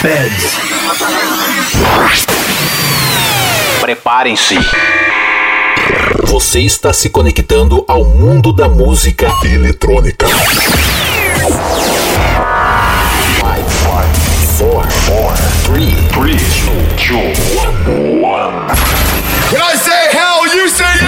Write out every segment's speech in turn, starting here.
Feds. Preparem-se. Você está se conectando ao mundo da música eletrônica. 5, 4, 3, 3, 2, 1. When I say hell, you say yeah!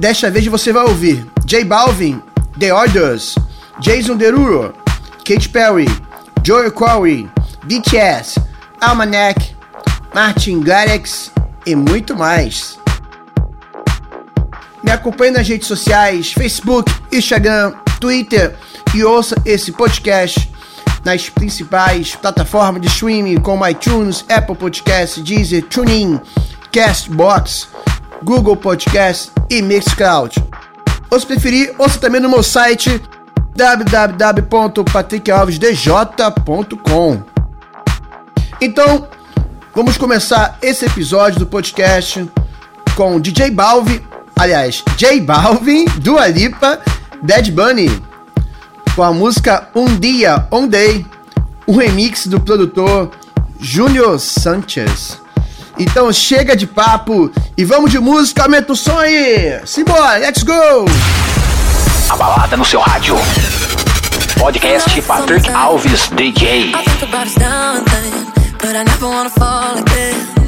Desta vez você vai ouvir J Balvin, The Orders, Jason Derulo, Katy Perry, Joel Corey, BTS, Almanac, Martin Garrix e muito mais. Me acompanhe nas redes sociais, Facebook, Instagram, Twitter e ouça esse podcast nas principais plataformas de streaming como iTunes, Apple Podcasts, Deezer, TuneIn, Castbox, Google Podcast e Mixcloud. Ou se preferir, ouça também no meu site www.patrickalvesdj.com. Então, vamos começar esse episódio do podcast com DJ Balvin, aliás, J Balvin, Dua Lipa, Dead Bunny, com a música Um Dia, On Day, um remix do produtor Júnior Sanchez. Então chega de papo e vamos de música, aumenta o som aí! Simbora, let's go! A balada no seu rádio. Podcast Patrick Alves DJ. But I never wanna fall again.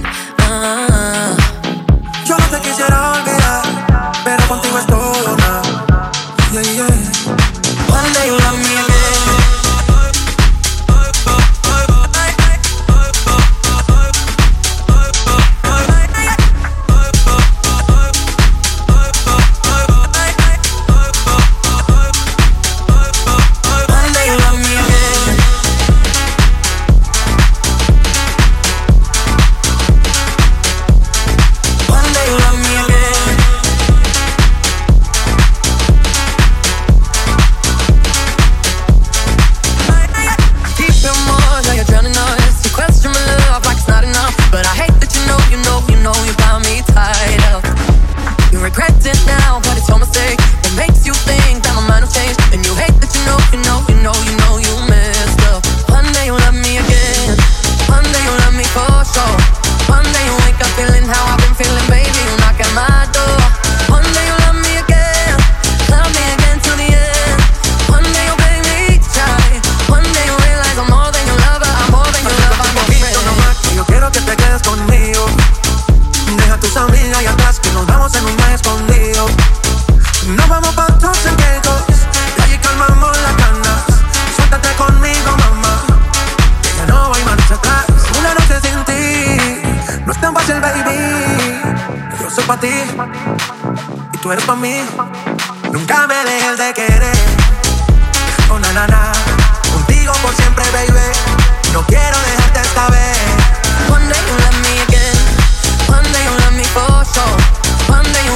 Quisiera olvidar, mí. Nunca me dejes de querer. Oh, na, na, na. Contigo por siempre, baby. No quiero dejarte esta vez. One day you love me again. One day you love me for sure. One day you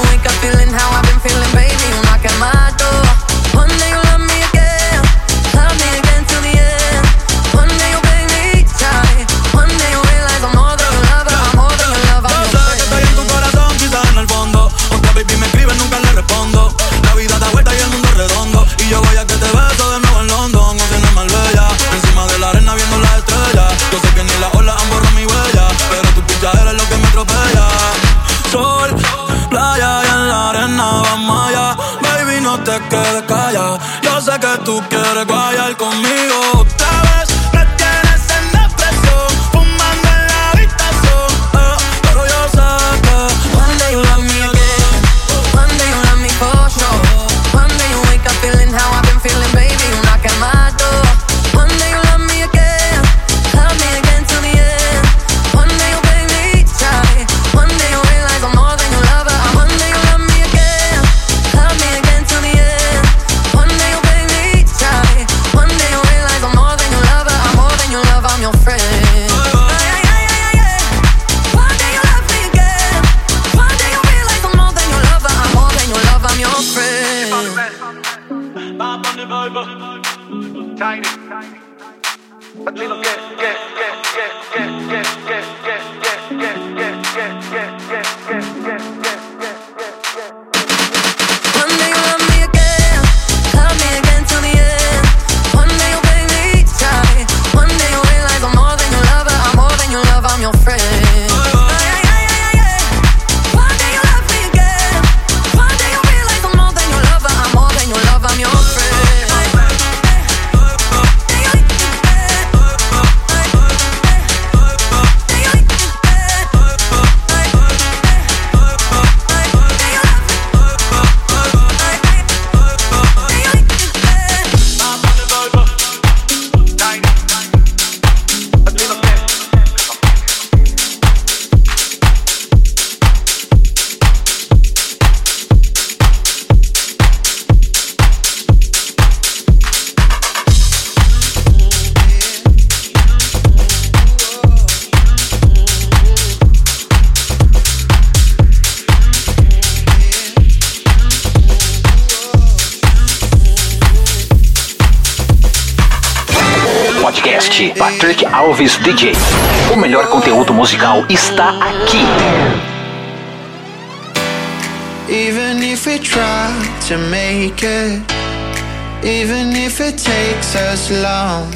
DJ. O melhor conteúdo musical está aqui. Even if we try to make it, even if it takes us long,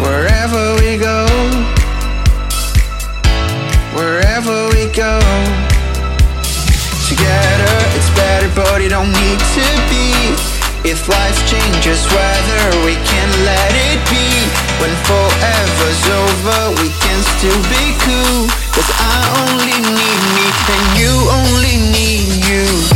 wherever we go, wherever we go, together it's better, but it don't need to be. If life changes weather, we can let it be When forever's over, we can still be cool. Cause I only need me, and you only need you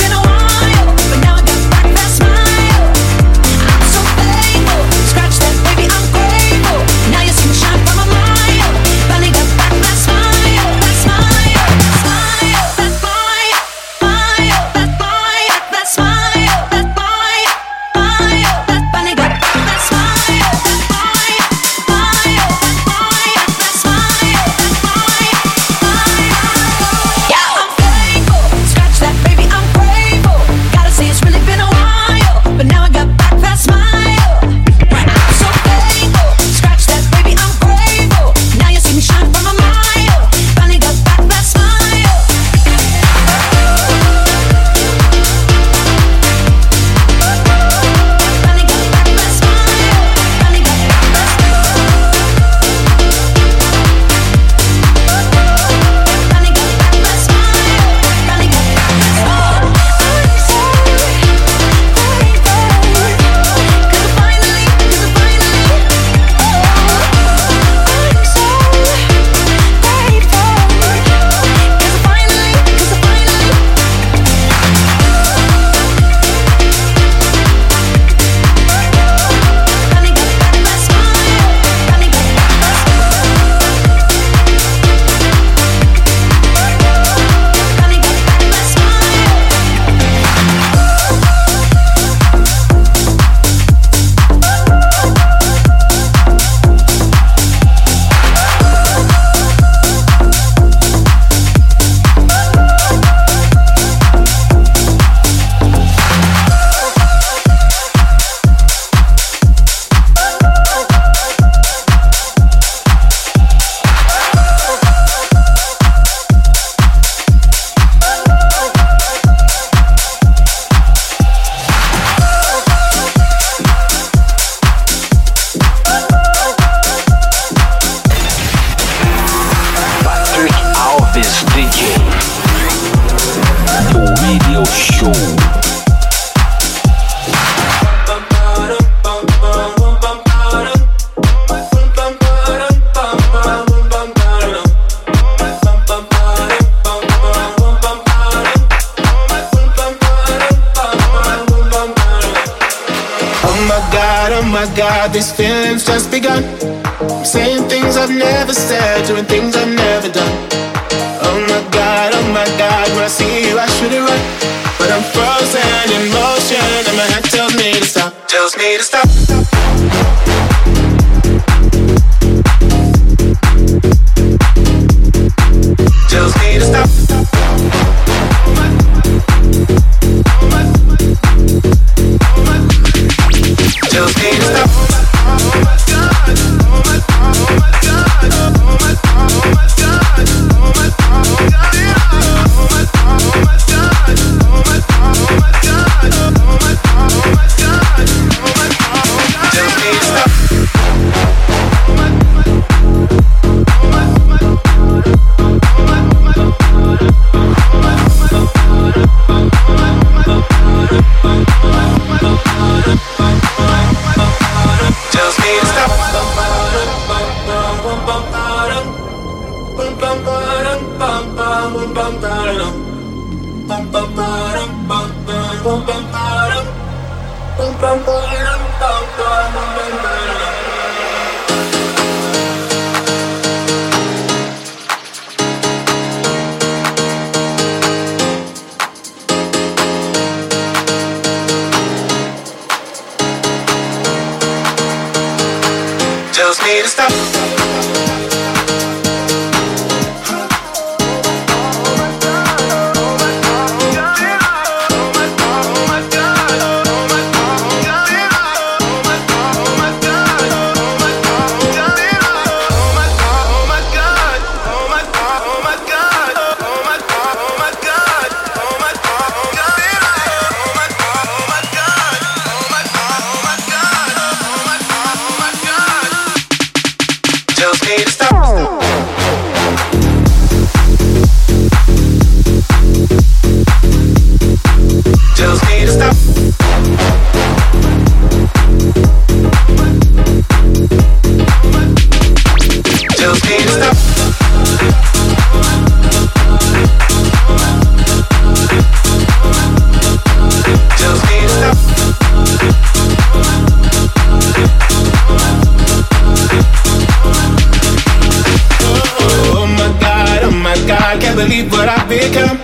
believe what I become.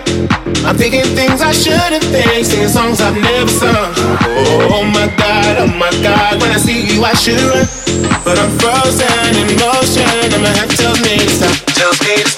I'm thinking things I shouldn't think, singing songs I've never sung. Oh my god, oh my god, when I see you I should run, but I'm frozen in motion, and my head tells me to stop. Tells me to stop.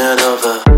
turn over.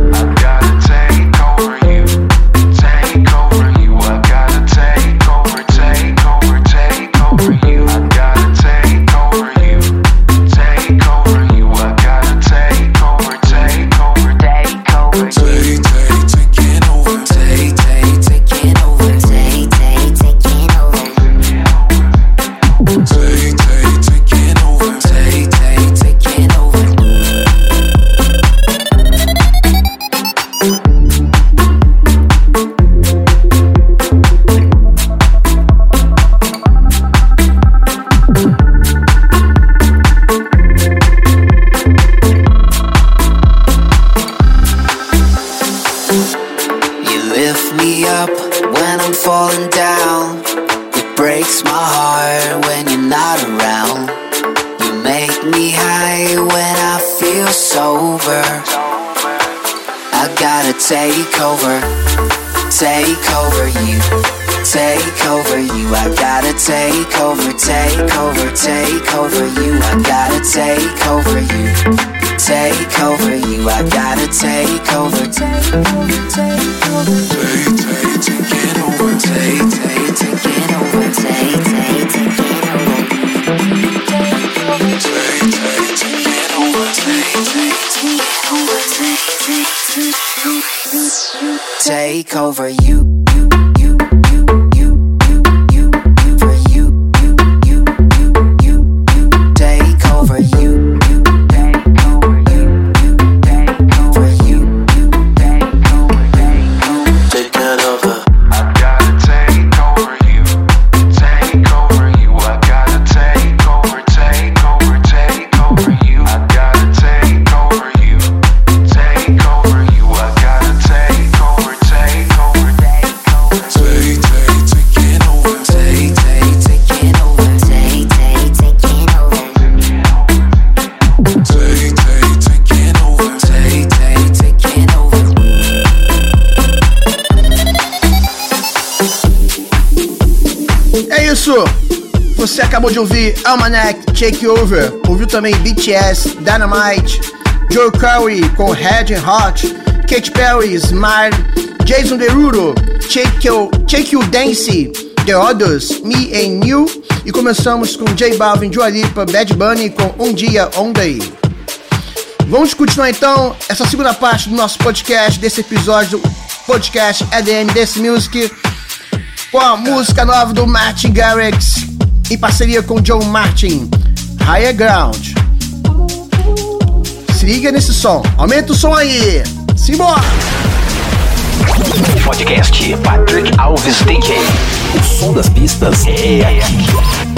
ouvir Almanac Takeover, ouviu também BTS, Dynamite, Joe Curry com Red Hot, Katy Perry, Smile, Jason Derulo, Take You, Take you Dance, The Others, Me and You. E começamos com J Balvin, Dua Lipa, Bad Bunny com Um Dia, On Day. Vamos continuar então essa segunda parte do nosso podcast, desse episódio do podcast EDM Dance Music, com a música nova do Martin Garrix, em parceria com John Martin, Higher Ground. Se liga nesse som, aumenta o som aí, simbora! Podcast Patrick Alves DJ. O som das pistas é, é aqui.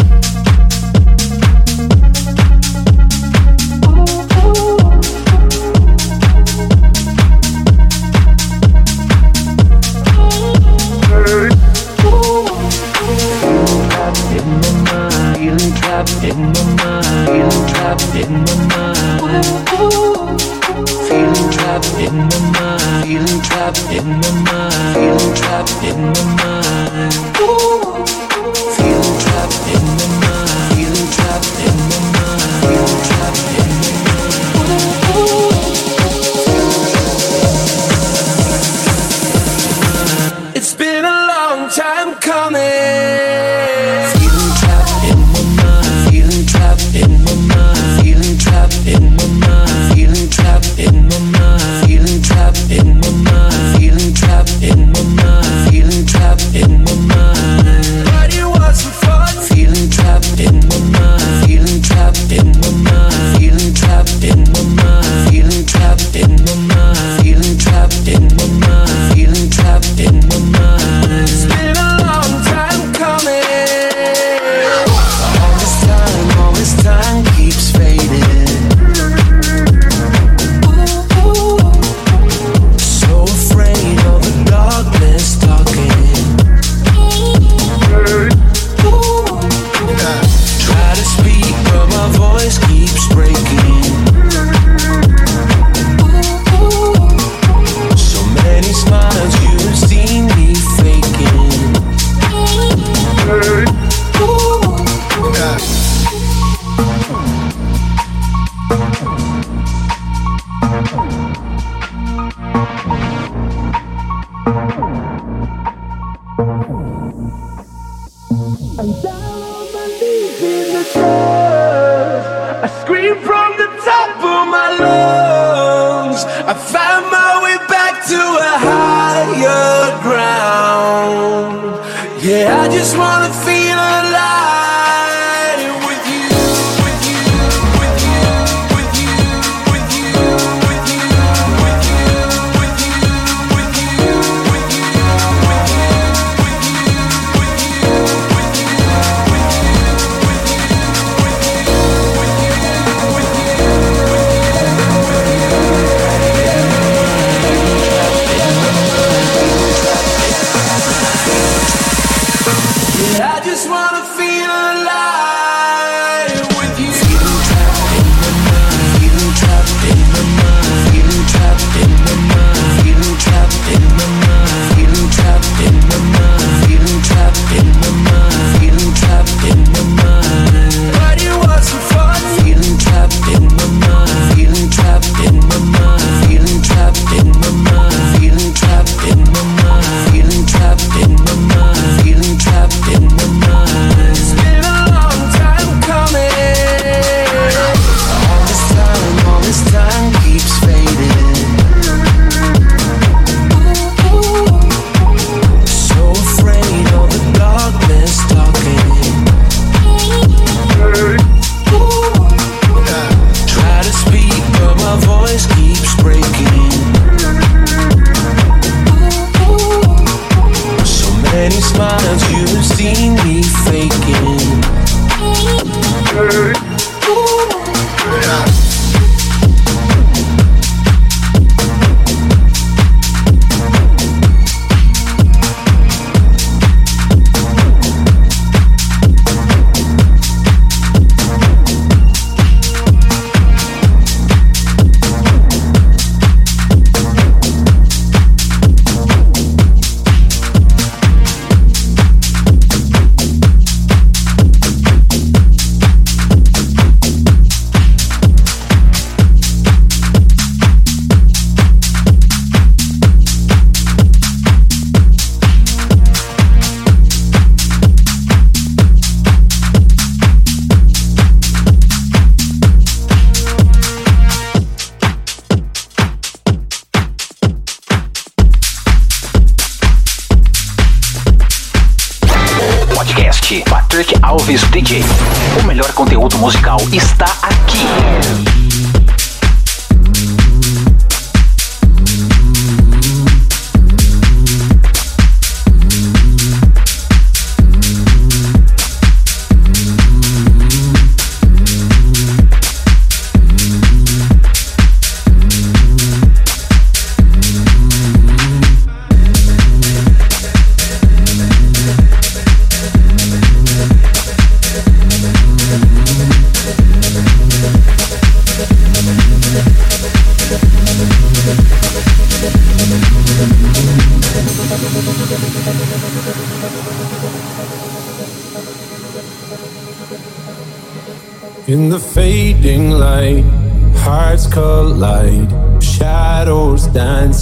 In the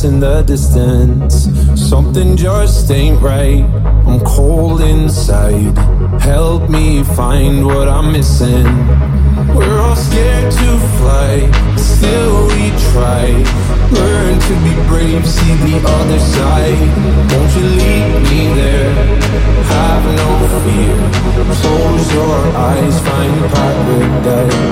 in the distance. Something just ain't right. I'm cold inside. Help me find what I'm missing. We're all scared to fly, still we try. Learn to be brave, see the other side Won't you leave me there? Have no fear Close your eyes, find paradise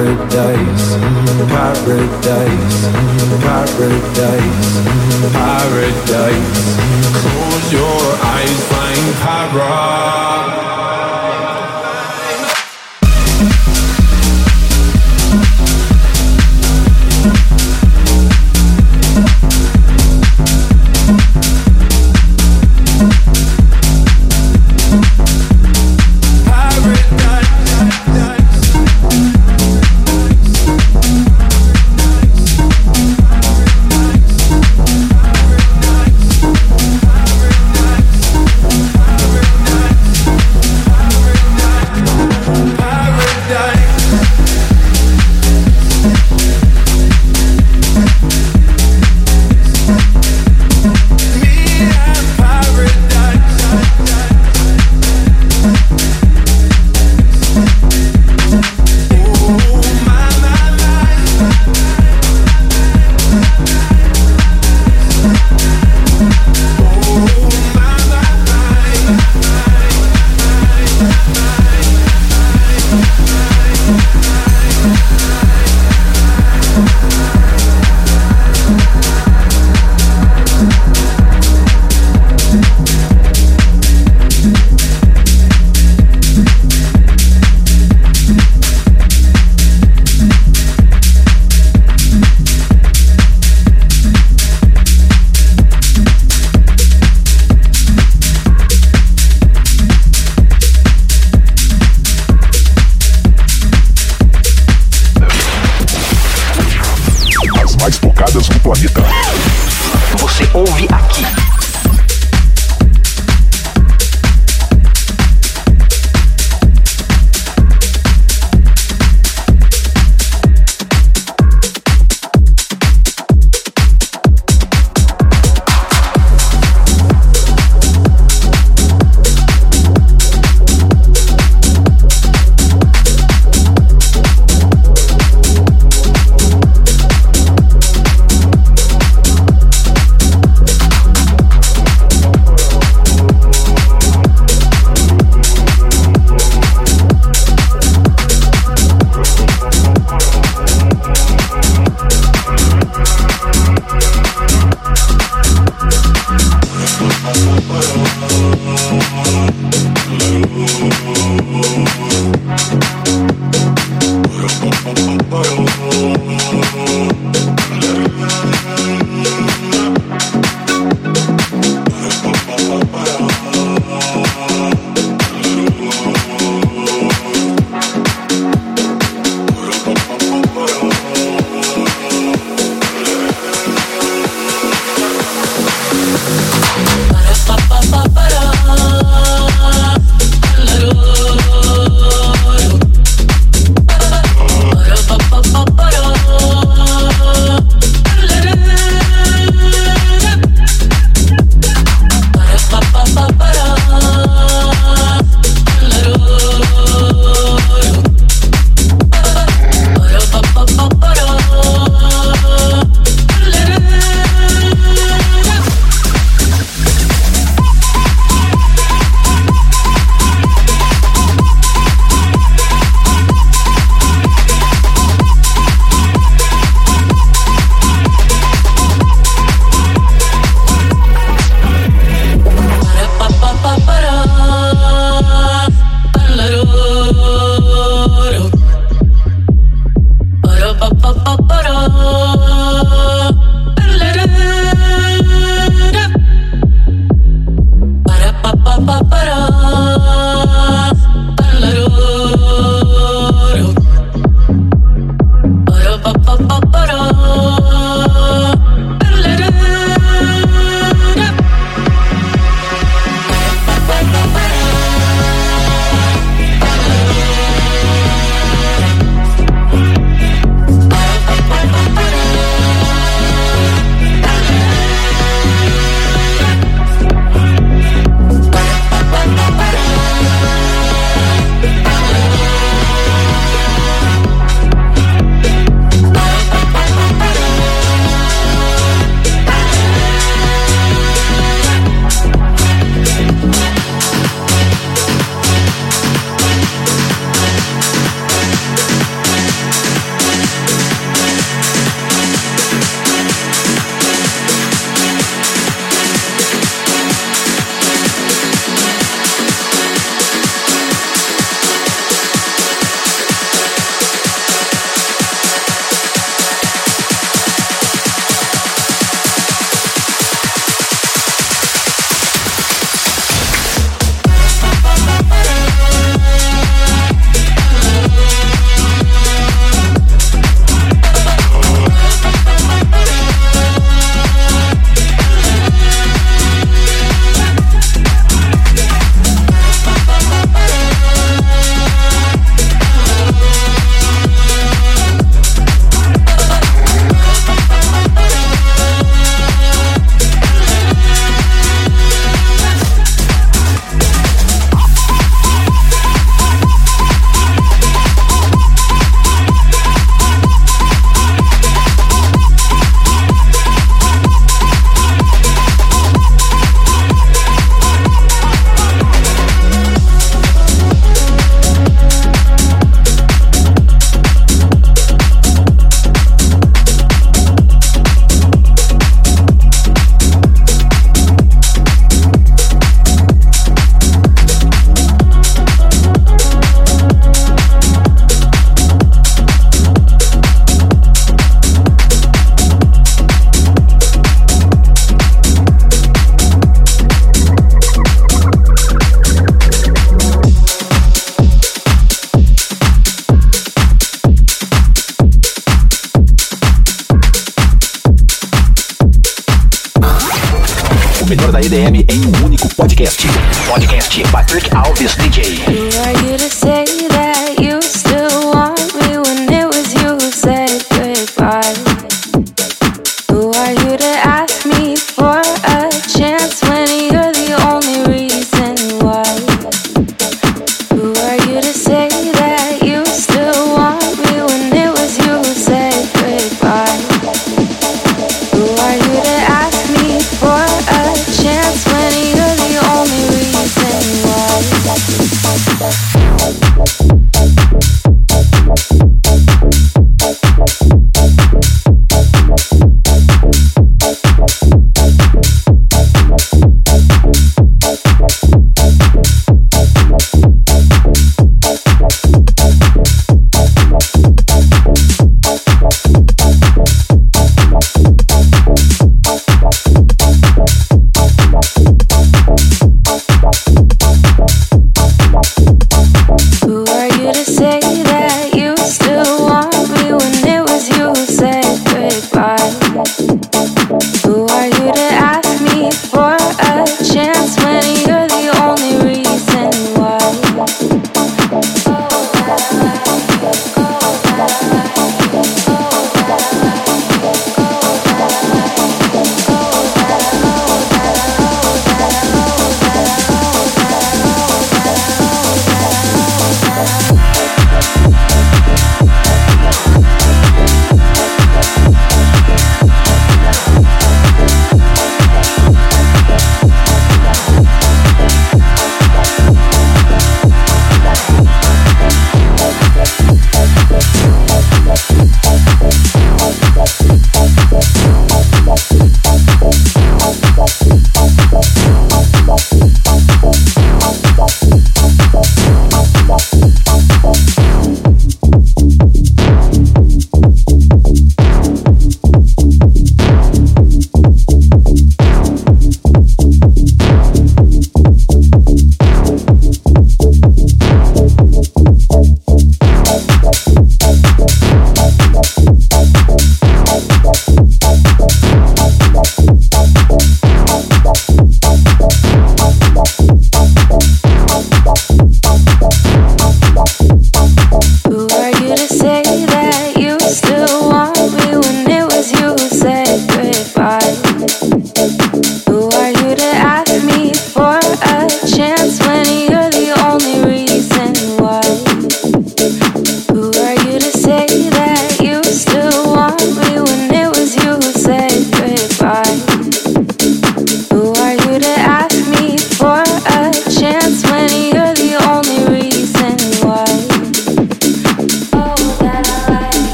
paradise, paradise, paradise, paradise. Close your eyes, find paradise.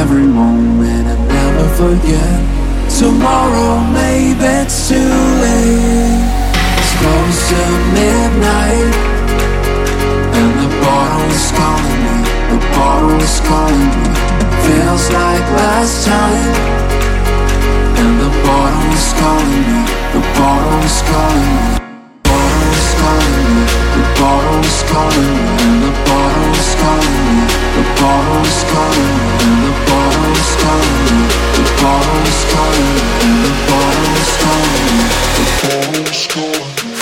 every moment and never forget. Tomorrow, maybe it's too late. It's close to midnight, and the bottle is calling me. The bottle is calling me. Feels like last time, and the bottle is calling me. The bottle is calling me. Bottle is calling me. The bottle is calling me, and the Storm.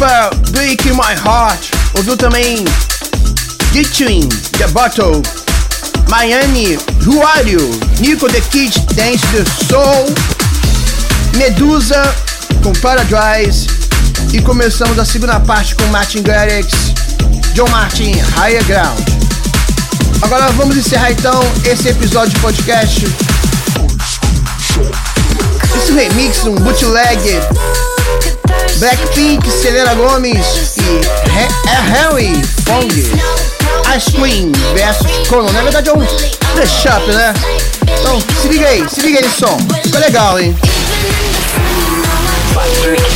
Lipa, Breaking My Heart. Ouviu também Ditching, The Bottle, Miami, Ruário, Nico The Kid, Dance the Soul, Medusa com Paradise e começamos a segunda parte com Martin Garrix, John Martin, Higher Ground. Agora vamos encerrar então esse episódio de podcast. Esse remix, um bootleg Blackpink, Selena Gomes e é Harry Fong. Ice Queen versus Conan. Na verdade é um mashup, né? Então se liga aí, se liga aí nesse som. Ficou legal, hein? Patrick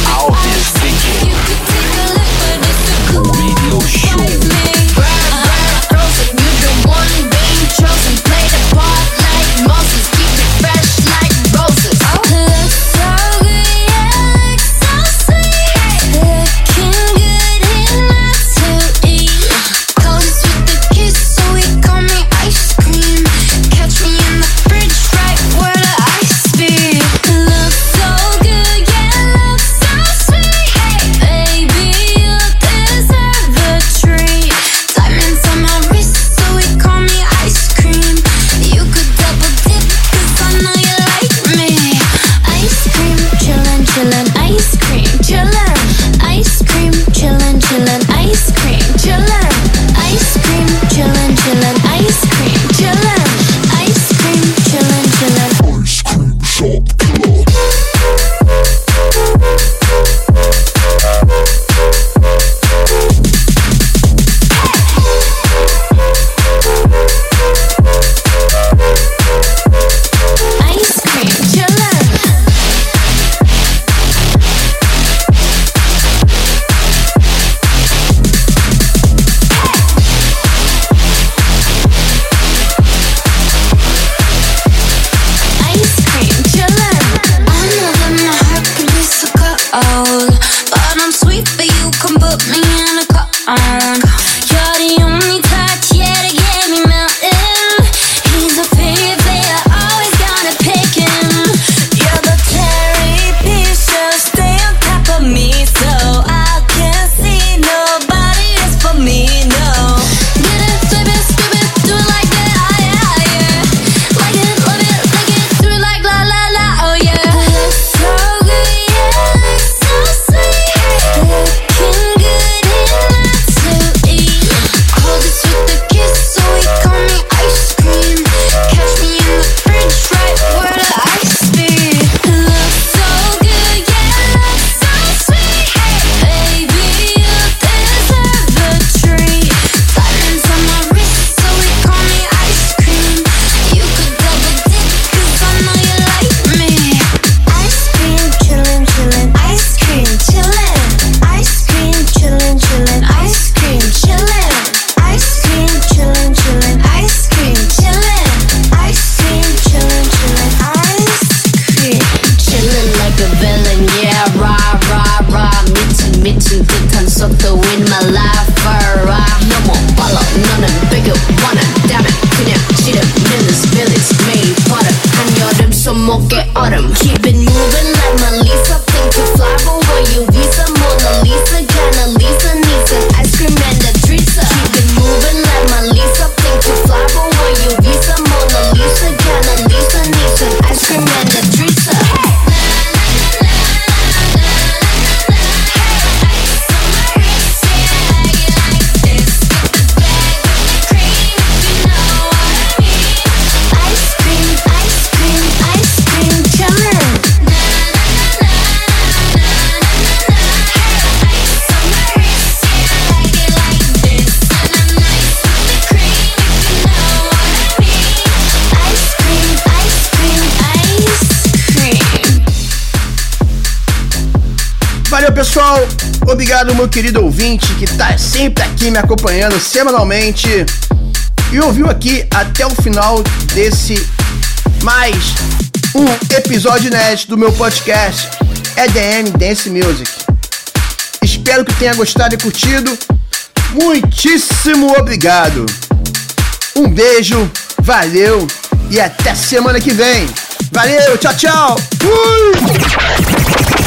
obrigado meu querido ouvinte que tá sempre aqui me acompanhando semanalmente e ouviu aqui até o final desse mais um episódio inédito do meu podcast EDM Dance Music. Espero que tenha gostado e curtido. Muitíssimo obrigado. Um beijo, valeu e até semana que vem. Valeu, tchau, tchau. Fui!